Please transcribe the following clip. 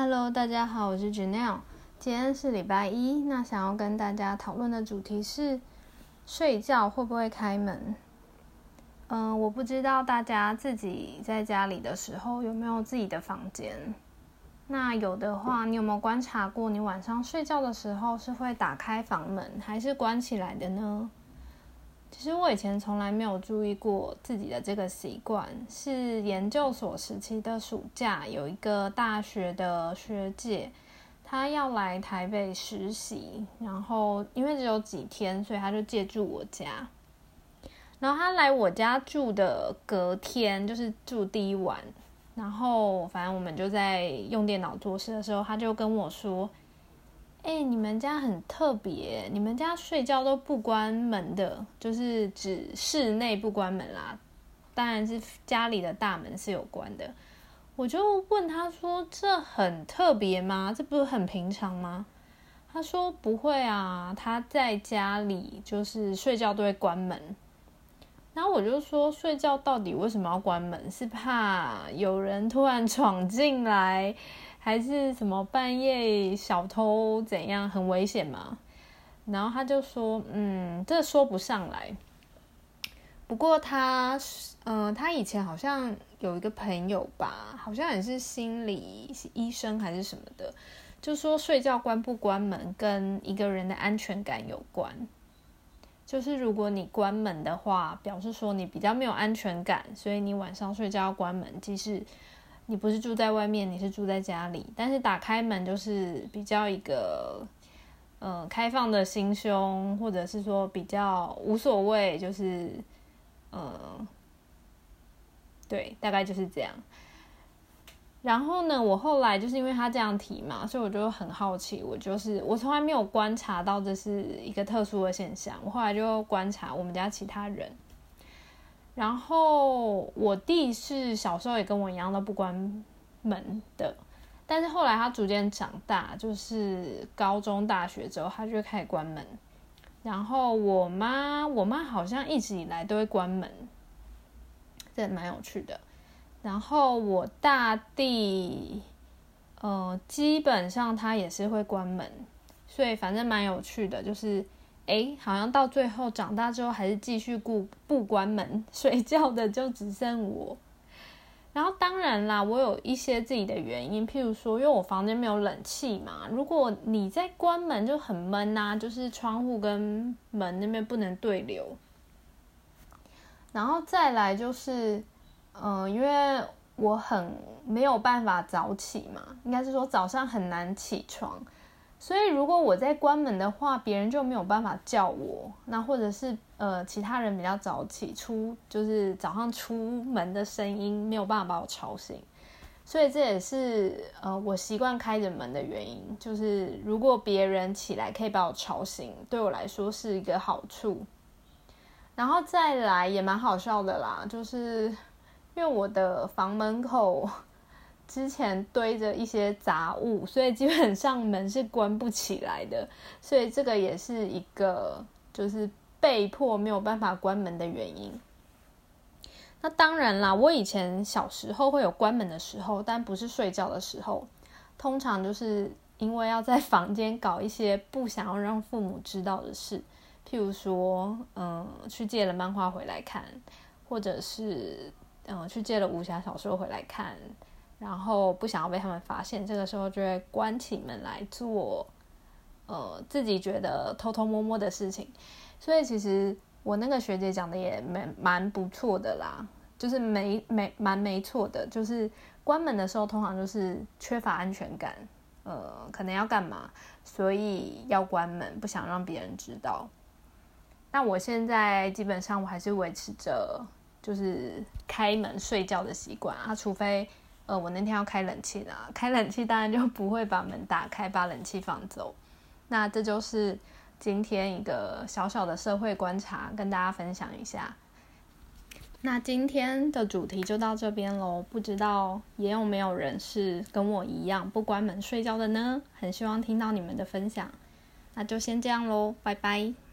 Hello，大家好，我是 Janelle。今天是礼拜一，那想要跟大家讨论的主题是睡觉会不会开门？嗯，我不知道大家自己在家里的时候有没有自己的房间。那有的话，你有没有观察过，你晚上睡觉的时候是会打开房门还是关起来的呢？其实我以前从来没有注意过自己的这个习惯，是研究所时期的暑假，有一个大学的学姐，她要来台北实习，然后因为只有几天，所以她就借住我家。然后她来我家住的隔天，就是住第一晚，然后反正我们就在用电脑做事的时候，她就跟我说。哎，你们家很特别，你们家睡觉都不关门的，就是指室内不关门啦。当然是家里的大门是有关的。我就问他说：“这很特别吗？这不是很平常吗？”他说：“不会啊，他在家里就是睡觉都会关门。”然后我就说：“睡觉到底为什么要关门？是怕有人突然闯进来？”还是什么半夜小偷怎样很危险吗？然后他就说，嗯，这说不上来。不过他，嗯，他以前好像有一个朋友吧，好像也是心理医生还是什么的，就说睡觉关不关门跟一个人的安全感有关。就是如果你关门的话，表示说你比较没有安全感，所以你晚上睡觉要关门，即使。你不是住在外面，你是住在家里，但是打开门就是比较一个，呃，开放的心胸，或者是说比较无所谓，就是，呃，对，大概就是这样。然后呢，我后来就是因为他这样提嘛，所以我就很好奇，我就是我从来没有观察到这是一个特殊的现象，我后来就观察我们家其他人。然后我弟是小时候也跟我一样都不关门的，但是后来他逐渐长大，就是高中、大学之后，他就开始关门。然后我妈，我妈好像一直以来都会关门，这蛮有趣的。然后我大弟，呃，基本上他也是会关门，所以反正蛮有趣的，就是。哎，好像到最后长大之后还是继续顾不关门 睡觉的就只剩我。然后当然啦，我有一些自己的原因，譬如说，因为我房间没有冷气嘛。如果你在关门就很闷呐，就是窗户跟门那边不能对流。然后再来就是，嗯，因为我很没有办法早起嘛，应该是说早上很难起床。所以，如果我在关门的话，别人就没有办法叫我。那或者是呃，其他人比较早起出，就是早上出门的声音没有办法把我吵醒。所以这也是呃，我习惯开着门的原因。就是如果别人起来可以把我吵醒，对我来说是一个好处。然后再来也蛮好笑的啦，就是因为我的房门口。之前堆着一些杂物，所以基本上门是关不起来的，所以这个也是一个就是被迫没有办法关门的原因。那当然啦，我以前小时候会有关门的时候，但不是睡觉的时候，通常就是因为要在房间搞一些不想要让父母知道的事，譬如说，嗯，去借了漫画回来看，或者是嗯，去借了武侠小说回来看。然后不想要被他们发现，这个时候就会关起门来做，呃，自己觉得偷偷摸摸的事情。所以其实我那个学姐讲的也蛮蛮不错的啦，就是没没蛮没错的，就是关门的时候通常就是缺乏安全感，呃，可能要干嘛，所以要关门，不想让别人知道。那我现在基本上我还是维持着就是开门睡觉的习惯啊，除非。呃，我那天要开冷气的，开冷气当然就不会把门打开，把冷气放走。那这就是今天一个小小的社会观察，跟大家分享一下。那今天的主题就到这边喽，不知道也有没有人是跟我一样不关门睡觉的呢？很希望听到你们的分享。那就先这样喽，拜拜。